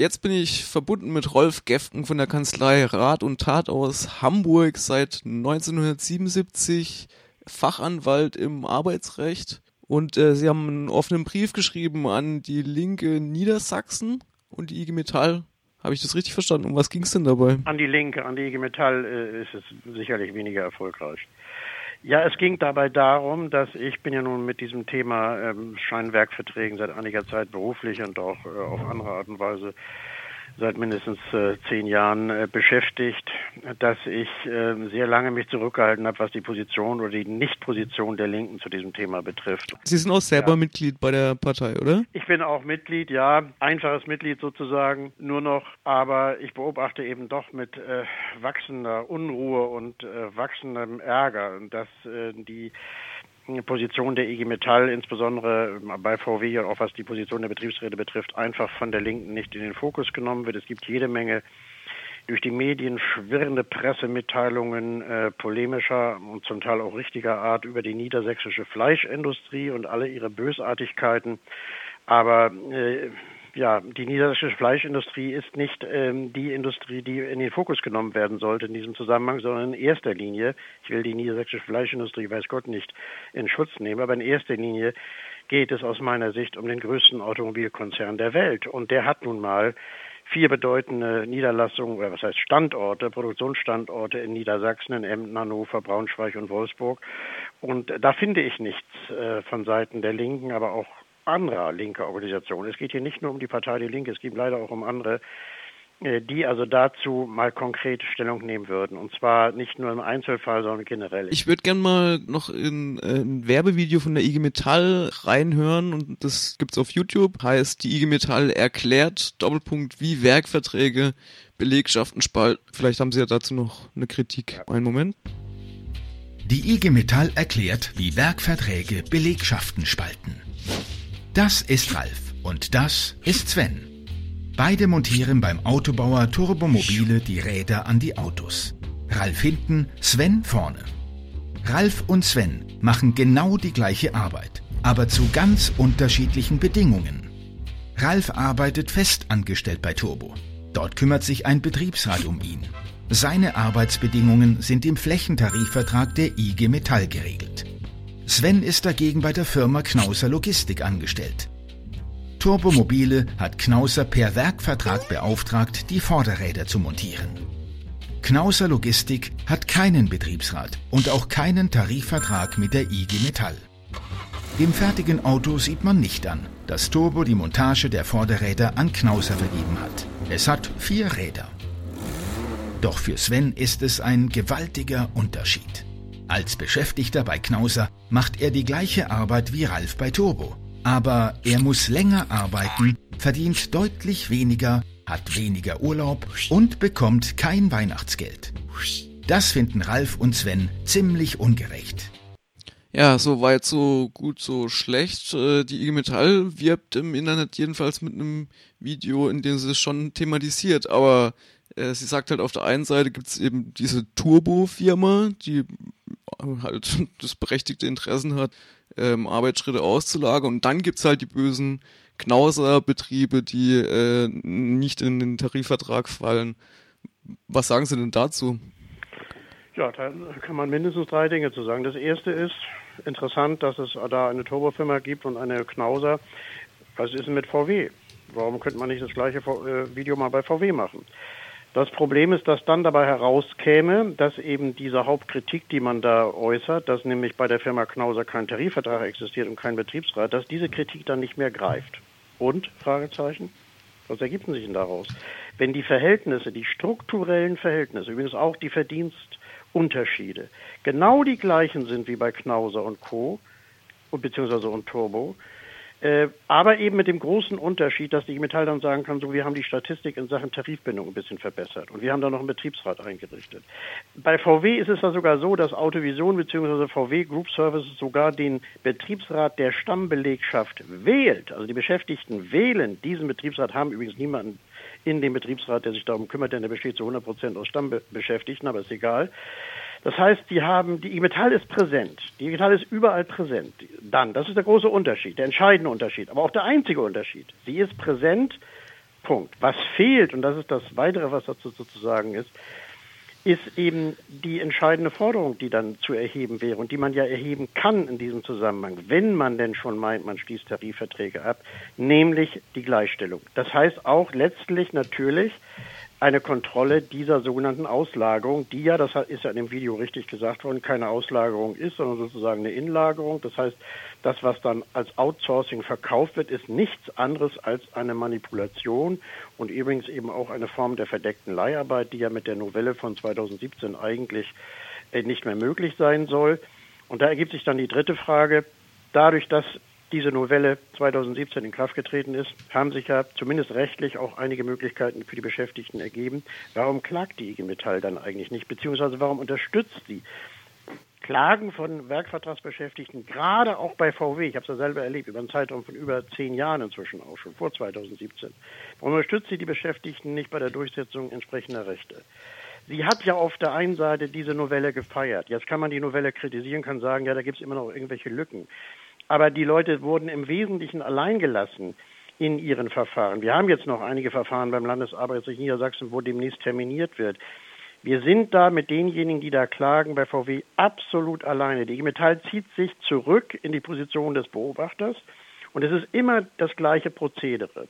jetzt bin ich verbunden mit Rolf Gefken von der Kanzlei Rat und Tat aus Hamburg seit 1977, Fachanwalt im Arbeitsrecht. Und äh, Sie haben einen offenen Brief geschrieben an die Linke Niedersachsen und die IG Metall. Habe ich das richtig verstanden? Um was ging es denn dabei? An die Linke, an die IG Metall äh, ist es sicherlich weniger erfolgreich. Ja, es ging dabei darum, dass ich bin ja nun mit diesem Thema ähm, Scheinwerkverträgen seit einiger Zeit beruflich und auch äh, auf andere Art und Weise seit mindestens äh, zehn Jahren äh, beschäftigt, dass ich äh, sehr lange mich zurückgehalten habe, was die Position oder die Nichtposition der Linken zu diesem Thema betrifft. Sie sind auch selber ja. Mitglied bei der Partei, oder? Ich bin auch Mitglied, ja, einfaches Mitglied sozusagen, nur noch, aber ich beobachte eben doch mit äh, wachsender Unruhe und äh, wachsendem Ärger, dass äh, die Position der IG Metall, insbesondere bei VW und auch was die Position der Betriebsräte betrifft, einfach von der Linken nicht in den Fokus genommen wird. Es gibt jede Menge durch die Medien schwirrende Pressemitteilungen äh, polemischer und zum Teil auch richtiger Art über die niedersächsische Fleischindustrie und alle ihre Bösartigkeiten. Aber äh, ja, die niederländische Fleischindustrie ist nicht ähm, die Industrie, die in den Fokus genommen werden sollte in diesem Zusammenhang, sondern in erster Linie, ich will die niedersächsische Fleischindustrie, weiß Gott nicht, in Schutz nehmen, aber in erster Linie geht es aus meiner Sicht um den größten Automobilkonzern der Welt. Und der hat nun mal vier bedeutende Niederlassungen, oder was heißt Standorte, Produktionsstandorte in Niedersachsen, in Emden, Hannover, Braunschweig und Wolfsburg. Und da finde ich nichts äh, von Seiten der Linken, aber auch anderer linker Organisationen. Es geht hier nicht nur um die Partei Die Linke, es geht leider auch um andere, die also dazu mal konkret Stellung nehmen würden. Und zwar nicht nur im Einzelfall, sondern generell. Ich würde gerne mal noch in äh, ein Werbevideo von der IG Metall reinhören und das gibt's auf YouTube. Heißt, die IG Metall erklärt Doppelpunkt, wie Werkverträge Belegschaften spalten. Vielleicht haben Sie ja dazu noch eine Kritik. Ja. Einen Moment. Die IG Metall erklärt, wie Werkverträge Belegschaften spalten. Das ist Ralf und das ist Sven. Beide montieren beim Autobauer Turbomobile die Räder an die Autos. Ralf hinten, Sven vorne. Ralf und Sven machen genau die gleiche Arbeit, aber zu ganz unterschiedlichen Bedingungen. Ralf arbeitet fest angestellt bei Turbo. Dort kümmert sich ein Betriebsrat um ihn. Seine Arbeitsbedingungen sind im Flächentarifvertrag der IG Metall geregelt. Sven ist dagegen bei der Firma Knauser Logistik angestellt. Turbomobile hat Knauser per Werkvertrag beauftragt, die Vorderräder zu montieren. Knauser Logistik hat keinen Betriebsrat und auch keinen Tarifvertrag mit der IG Metall. Dem fertigen Auto sieht man nicht an, dass Turbo die Montage der Vorderräder an Knauser vergeben hat. Es hat vier Räder. Doch für Sven ist es ein gewaltiger Unterschied. Als Beschäftigter bei Knauser macht er die gleiche Arbeit wie Ralf bei Turbo. Aber er muss länger arbeiten, verdient deutlich weniger, hat weniger Urlaub und bekommt kein Weihnachtsgeld. Das finden Ralf und Sven ziemlich ungerecht. Ja, so weit, so gut, so schlecht. Äh, die IG Metall wirbt im Internet jedenfalls mit einem Video, in dem sie es schon thematisiert, aber äh, sie sagt halt auf der einen Seite gibt's eben diese Turbo-Firma, die halt das berechtigte Interessen hat, ähm, Arbeitsschritte auszulagern. Und dann gibt's halt die bösen Knauser-Betriebe, die äh, nicht in den Tarifvertrag fallen. Was sagen Sie denn dazu? Ja, da kann man mindestens drei Dinge zu sagen. Das erste ist interessant, dass es da eine Turbofirma gibt und eine Knauser. Was ist denn mit VW? Warum könnte man nicht das gleiche äh, Video mal bei VW machen? Das Problem ist, dass dann dabei herauskäme, dass eben diese Hauptkritik, die man da äußert, dass nämlich bei der Firma Knauser kein Tarifvertrag existiert und kein Betriebsrat, dass diese Kritik dann nicht mehr greift. Und? Fragezeichen. Was ergibt sich denn daraus? Wenn die Verhältnisse, die strukturellen Verhältnisse, übrigens auch die Verdienstunterschiede, genau die gleichen sind wie bei Knauser und Co., beziehungsweise und Turbo, äh, aber eben mit dem großen Unterschied, dass die Metall dann sagen kann, so wir haben die Statistik in Sachen Tarifbindung ein bisschen verbessert und wir haben da noch einen Betriebsrat eingerichtet. Bei VW ist es da sogar so, dass Autovision bzw. VW Group Services sogar den Betriebsrat der Stammbelegschaft wählt. Also die Beschäftigten wählen diesen Betriebsrat, haben übrigens niemanden in dem Betriebsrat, der sich darum kümmert, denn der besteht zu 100 Prozent aus Stammbeschäftigten, aber ist egal. Das heißt, die haben, die Metall ist präsent. Die Metall ist überall präsent. Dann, das ist der große Unterschied, der entscheidende Unterschied, aber auch der einzige Unterschied. Sie ist präsent Punkt. Was fehlt, und das ist das Weitere, was dazu sozusagen ist, ist eben die entscheidende Forderung, die dann zu erheben wäre und die man ja erheben kann in diesem Zusammenhang, wenn man denn schon meint, man schließt Tarifverträge ab, nämlich die Gleichstellung. Das heißt auch letztlich natürlich eine Kontrolle dieser sogenannten Auslagerung, die ja, das ist ja in dem Video richtig gesagt worden, keine Auslagerung ist, sondern sozusagen eine Inlagerung. Das heißt, das, was dann als Outsourcing verkauft wird, ist nichts anderes als eine Manipulation und übrigens eben auch eine Form der verdeckten Leiharbeit, die ja mit der Novelle von 2017 eigentlich äh, nicht mehr möglich sein soll. Und da ergibt sich dann die dritte Frage. Dadurch, dass diese Novelle 2017 in Kraft getreten ist, haben sich ja zumindest rechtlich auch einige Möglichkeiten für die Beschäftigten ergeben. Warum klagt die IG Metall dann eigentlich nicht? Beziehungsweise warum unterstützt sie Klagen von Werkvertragsbeschäftigten, gerade auch bei VW, ich habe es ja selber erlebt, über einen Zeitraum von über zehn Jahren inzwischen auch schon, vor 2017. Warum unterstützt sie die Beschäftigten nicht bei der Durchsetzung entsprechender Rechte? Sie hat ja auf der einen Seite diese Novelle gefeiert. Jetzt kann man die Novelle kritisieren, kann sagen, ja, da gibt es immer noch irgendwelche Lücken aber die Leute wurden im Wesentlichen allein gelassen in ihren Verfahren. Wir haben jetzt noch einige Verfahren beim Landesarbeitsgericht Niedersachsen, wo demnächst terminiert wird. Wir sind da mit denjenigen, die da klagen, bei VW absolut alleine. Die Metall zieht sich zurück in die Position des Beobachters und es ist immer das gleiche Prozedere.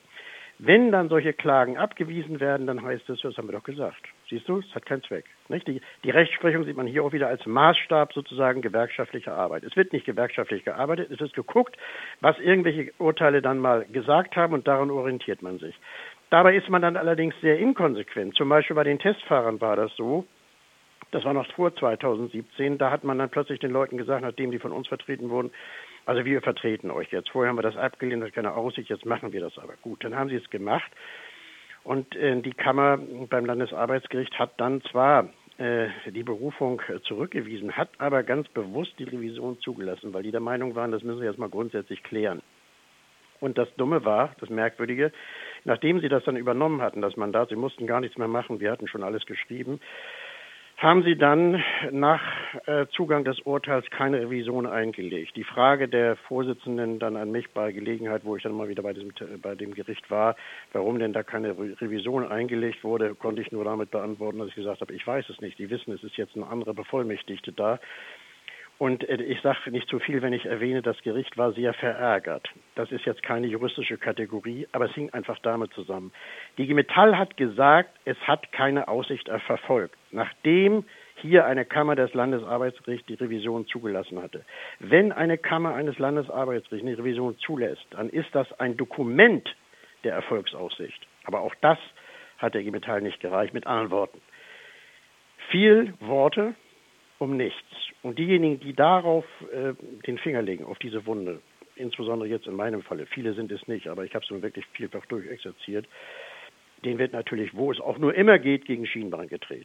Wenn dann solche Klagen abgewiesen werden, dann heißt es, das haben wir doch gesagt. Siehst du, es hat keinen Zweck. Nicht? Die, die Rechtsprechung sieht man hier auch wieder als Maßstab sozusagen gewerkschaftlicher Arbeit. Es wird nicht gewerkschaftlich gearbeitet, es ist geguckt, was irgendwelche Urteile dann mal gesagt haben und daran orientiert man sich. Dabei ist man dann allerdings sehr inkonsequent. Zum Beispiel bei den Testfahrern war das so, das war noch vor 2017, da hat man dann plötzlich den Leuten gesagt, nachdem die von uns vertreten wurden, also wir vertreten euch jetzt. Vorher haben wir das abgelehnt, das keine Aussicht, jetzt machen wir das aber. Gut, dann haben sie es gemacht. Und äh, die Kammer beim Landesarbeitsgericht hat dann zwar äh, die Berufung zurückgewiesen, hat aber ganz bewusst die Revision zugelassen, weil die der Meinung waren, das müssen wir jetzt mal grundsätzlich klären. Und das Dumme war, das Merkwürdige, nachdem sie das dann übernommen hatten, das Mandat, sie mussten gar nichts mehr machen, wir hatten schon alles geschrieben, haben Sie dann nach äh, Zugang des Urteils keine Revision eingelegt. Die Frage der Vorsitzenden dann an mich bei Gelegenheit, wo ich dann mal wieder bei, diesem, bei dem Gericht war, warum denn da keine Re Revision eingelegt wurde, konnte ich nur damit beantworten, dass ich gesagt habe, ich weiß es nicht. Die wissen, es ist jetzt eine andere Bevollmächtigte da. Und äh, ich sage nicht zu viel, wenn ich erwähne, das Gericht war sehr verärgert. Das ist jetzt keine juristische Kategorie, aber es hing einfach damit zusammen. Die Metall hat gesagt, es hat keine Aussicht verfolgt, nachdem hier eine Kammer des Landesarbeitsgerichts die Revision zugelassen hatte. Wenn eine Kammer eines Landesarbeitsgerichts eine Revision zulässt, dann ist das ein Dokument der Erfolgsaussicht. Aber auch das hat der Metall nicht gereicht, mit anderen Worten. Viel Worte um nichts. Und diejenigen, die darauf äh, den Finger legen, auf diese Wunde, insbesondere jetzt in meinem Falle, viele sind es nicht, aber ich habe es nun wirklich vielfach durchexerziert, den wird natürlich, wo es auch nur immer geht, gegen Schienbein getreten.